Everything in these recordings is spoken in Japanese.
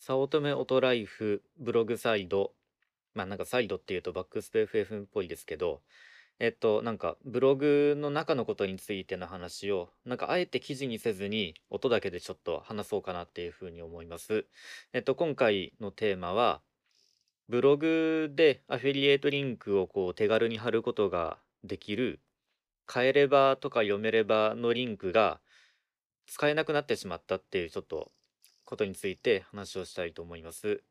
早乙女オトライフブログサイド。まあなんかサイドっていうとバックスペース FM っぽいですけどえっとなんかブログの中のことについての話をなんかあえて記事にせずに音だけでちょっと話そうかなっていうふうに思います。えっと今回のテーマはブログでアフィリエイトリンクをこう手軽に貼ることができる買えればとか読めればのリンクが使えなくなってしまったっていうちょっとことについて話をしたいと思います。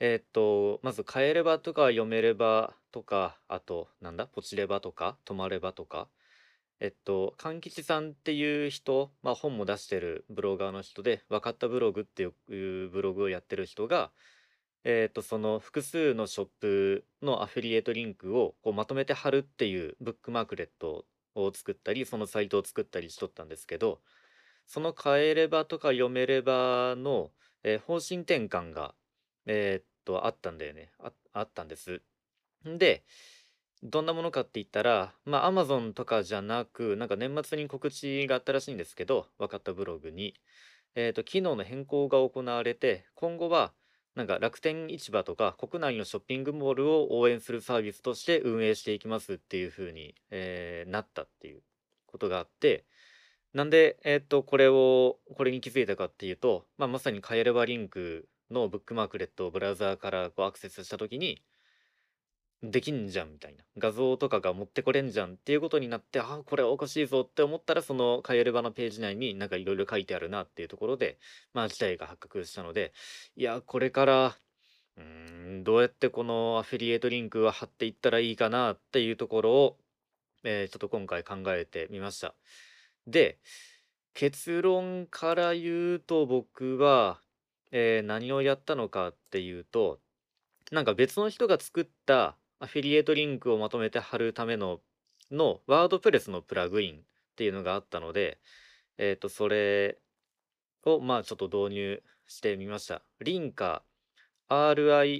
えっと、まず買えればとか読めればとか、あとなんだ、ポチればとか、止まればとか、えっと、勘吉さんっていう人、まあ本も出してるブロガーの人で、分かったブログっていうブログをやってる人が、えっと、その複数のショップのアフィリエイトリンクをこうまとめて貼るっていうブックマークレットを作ったり、そのサイトを作ったりしとったんですけど、その買えればとか読めればの、え方針転換が、えーっと、あったんだよね。あ、ったんです。で、どんなものかって言ったら、まあ、Amazon とかじゃなく、なんか年末に告知があったらしいんですけど、分かったブログに、えーっと、機能の変更が行われて、今後は、なんか楽天市場とか国内のショッピングモールを応援するサービスとして運営していきますっていう風に、えーなったっていうことがあって、なんで、えっと、これを、これに気づいたかっていうと、まあ、まさに買えればリンクのブックマークレットをブラウザーからこうアクセスしたときに、できんじゃんみたいな。画像とかが持ってこれんじゃんっていうことになって、ああ、これおかしいぞって思ったら、その買えればのページ内になんかいろいろ書いてあるなっていうところで、まあ、事態が発覚したので、いや、これから、うーん、どうやってこのアフィリエイトリンクは貼っていったらいいかなっていうところを、えーちょっと今回考えてみました。で、結論から言うと僕は、えー何をやったのかっていうと、なんか別の人が作ったアフィリエイトリンクをまとめて貼るための、のワードプレスのプラグインっていうのがあったので、えっと、それをまあちょっと導入してみました。リンカー、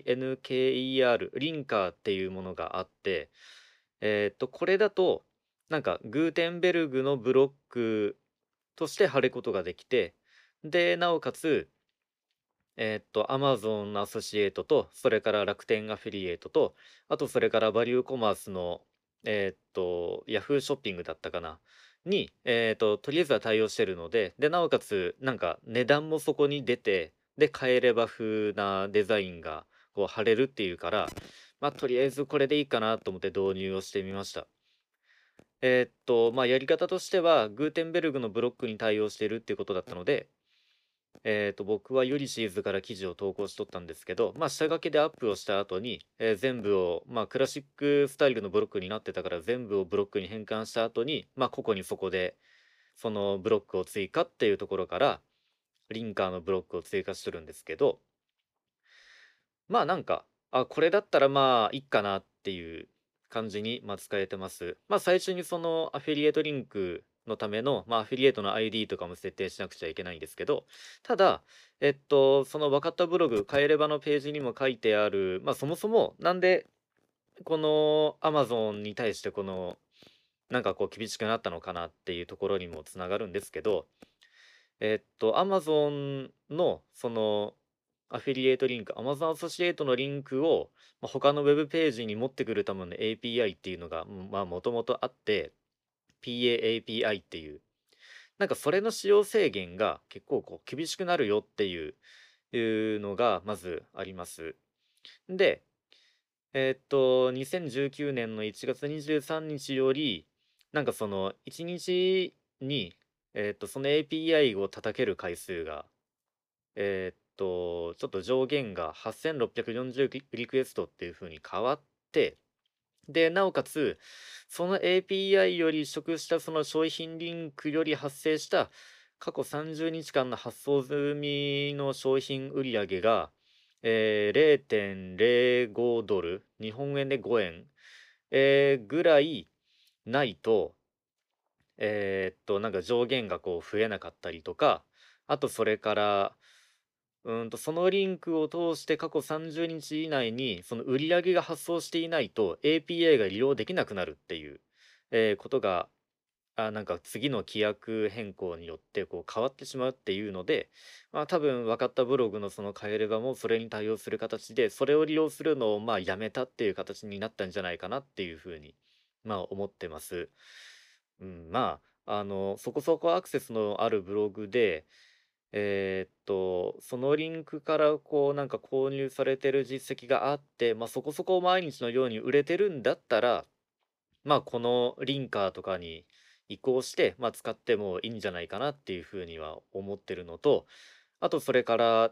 RINKER、リンカーっていうものがあって、えっと、これだと、なんかグーテンベルグのブロックとして貼ることができて、で、なおかつ、えーっと、Amazon アソシエイトと、それから楽天アフィリエイトと、あとそれからバリューコマースの、えーっと、Yahoo ショッピングだったかな、に、えーっと、とりあえずは対応してるので、で、なおかつ、なんか値段もそこに出て、で、買えれば風なデザインがこう貼れるっていうから、まあ、とりあえずこれでいいかなと思って導入をしてみました。えーっと、まあ、やり方としては、グーテンベルグのブロックに対応しているっていうことだったので、えーと、僕はユリシーズから記事を投稿しとったんですけど、まあ、下書きでアップをした後に、えー全部を、まあ、クラシックスタイルのブロックになってたから全部をブロックに変換した後に、まあ、ここにそこで、そのブロックを追加っていうところから、リンカーのブロックを追加しとるんですけど、まあなんか、あ、これだったらまあいいかなっていう感じに、まあ、使えてます。まあ最初にそのアフィリエイトリンクのための、まあ、アフィリエイトの ID とかも設定しなくちゃいけないんですけど、ただ、えっと、その分かったブログ、買えればのページにも書いてある、まあそもそもなんでこの Amazon に対してこのなんかこう厳しくなったのかなっていうところにもつながるんですけど、えっと、Amazon のそのアフィリエイトリンク、Amazon アソシエイトのリンクを、まあ、他のウェブページに持ってくるための API っていうのが、まあ、もともとあって、PAAPI っていう、なんかそれの使用制限が結構こう厳しくなるよっていういうのがまずあります。で、えーっと、2019年の1月23日より、なんかその1日に、えーっと、その API を叩ける回数が、えーっと、ちょっと上限が8640リクエストっていう風に変わって、で、なおかつ、その API より取得したその商品リンクより発生した過去30日間の発送済みの商品売上が、えー、0.05ドル、日本円で5円、えーぐらいないと、えーっと、なんか上限がこう増えなかったりとか、あとそれから、うんと、そのリンクを通して過去30日以内に、その売り上げが発送していないと API が利用できなくなるっていう、えーことがあ、なんか次の規約変更によってこう変わってしまうっていうので、まあ、多分分かったブログのその変えればもそれに対応する形で、それを利用するのをまあやめたっていう形になったんじゃないかなっていうふうに、まあ思ってます。うん、まあ、あの、そこそこアクセスのあるブログで、えーっと、そのリンクからこうなんか購入されてる実績があって、まあそこそこ毎日のように売れてるんだったら、まあこのリンカーとかに移行して、まあ、使ってもいいんじゃないかなっていうふうには思ってるのと、あとそれから、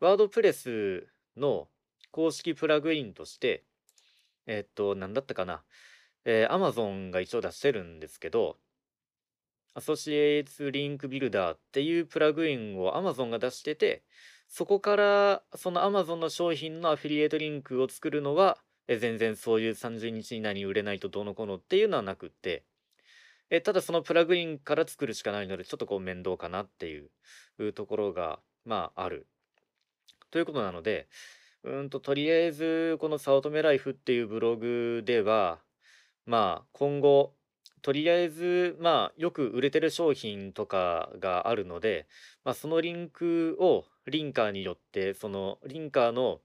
ワードプレスの公式プラグインとして、えっと、なんだったかな。えー、Amazon が一応出してるんですけど、アソシエイツリンクビルダーっていうプラグインを Amazon が出してて、そこからその Amazon の商品のアフィリエイトリンクを作るのは、え全然そういう30日以内に売れないとどうのこうのっていうのはなくって、えただそのプラグインから作るしかないので、ちょっとこう面倒かなっていうところが、まあ、ある。ということなので、うんと、とりあえず、この早乙女ライフっていうブログでは、まあ、今後、とりあえず、まあ、よく売れてる商品とかがあるので、まあ、そのリンクをリンカーによって、そのリンカーの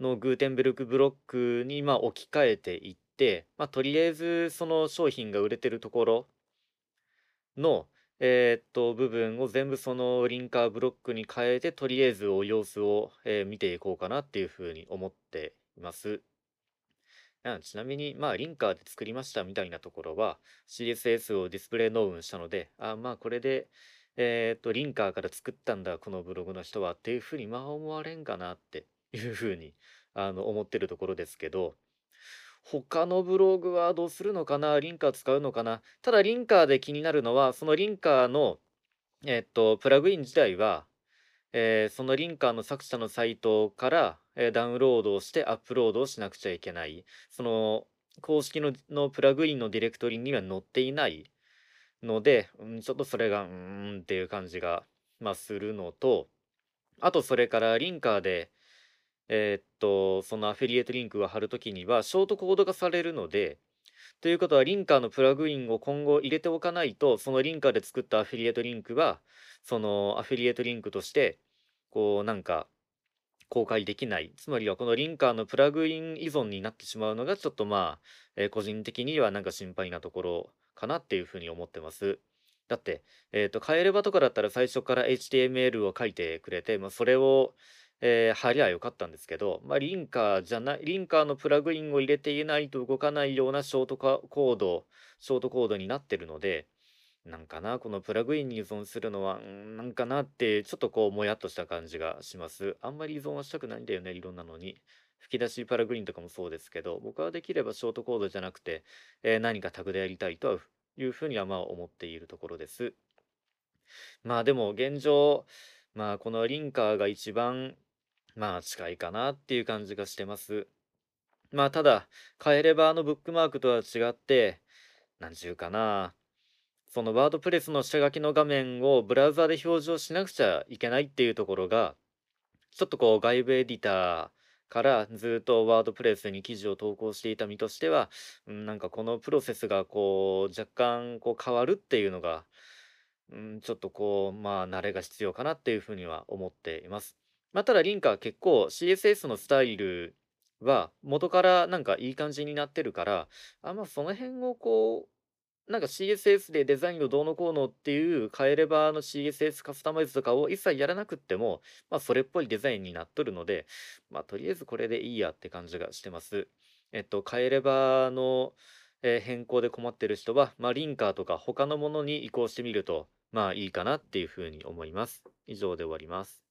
のグーテンベルクブロックにまあ置き換えていって、まあ、とりあえずその商品が売れてるところの、えーっと、部分を全部そのリンカーブロックに変えて、とりあえずお様子を、えー見ていこうかなっていうふうに思っています。ちなみに、まあ、リンカーで作りましたみたいなところは、CSS をディスプレイノーウンしたので、あまあ、これで、えーと、リンカーから作ったんだ、このブログの人はっていうふうに、まあ、思われんかなっていうふうに、あの、思ってるところですけど、他のブログはどうするのかなリンカー使うのかな。ただリンカーで気になるのは、そのリンカーの、えっと、プラグイン自体は、えーそのリンカーの作者のサイトから、えーダウンロードをしてアップロードをしなくちゃいけない。その公式ののプラグインのディレクトリには載っていないので、うん、ちょっとそれがうーんっていう感じが、まあ、するのと、あとそれからリンカーで、えーっと、そのアフィリエイトリンクを貼るときには、ショートコード化されるので、ということは、リンカーのプラグインを今後入れておかないと、そのリンカーで作ったアフィリエイトリンクは、そのアフィリエイトリンクとして、こう、なんか、公開できない。つまりは、このリンカーのプラグイン依存になってしまうのが、ちょっとまあ、えー個人的にはなんか心配なところかなっていうふうに思ってます。だって、えっと、変えればとかだったら最初から HTML を書いてくれて、まあ、それを、えー貼りゃよかったんですけど、まあ、リンカーじゃない、リンカーのプラグインを入れていないと動かないようなショートコード、ショートコードになってるので、なんかな、このプラグインに依存するのは、んなんかなって、ちょっとこう、もやっとした感じがします。あんまり依存はしたくないんだよね、いろんなのに。吹き出しプラグインとかもそうですけど、僕はできればショートコードじゃなくて、えー何かタグでやりたいというふうにはまあ思っているところです。まあでも現状、まあこのリンカーが一番まあ近いかなっていう感じがしてます。まあただ、変えればあのブックマークとは違って、なんちゅうかな。そのワードプレスの下書きの画面をブラウザで表示をしなくちゃいけないっていうところが、ちょっとこう外部エディターからずっとワードプレスに記事を投稿していた身としては、うんなんかこのプロセスがこう若干こう変わるっていうのが、うん、ちょっとこう、まあ慣れが必要かなっていうふうには思っています。まあただリンカは結構 CSS のスタイルは元からなんかいい感じになってるから、あまあその辺をこう、なんか CSS でデザインをどうのこうのっていう変えればの CSS カスタマイズとかを一切やらなくっても、まあそれっぽいデザインになっとるので、まあとりあえずこれでいいやって感じがしてます。えっと、変えればの、え変更で困ってる人は、まあリンカーとか他のものに移行してみると、まあいいかなっていうふうに思います。以上で終わります。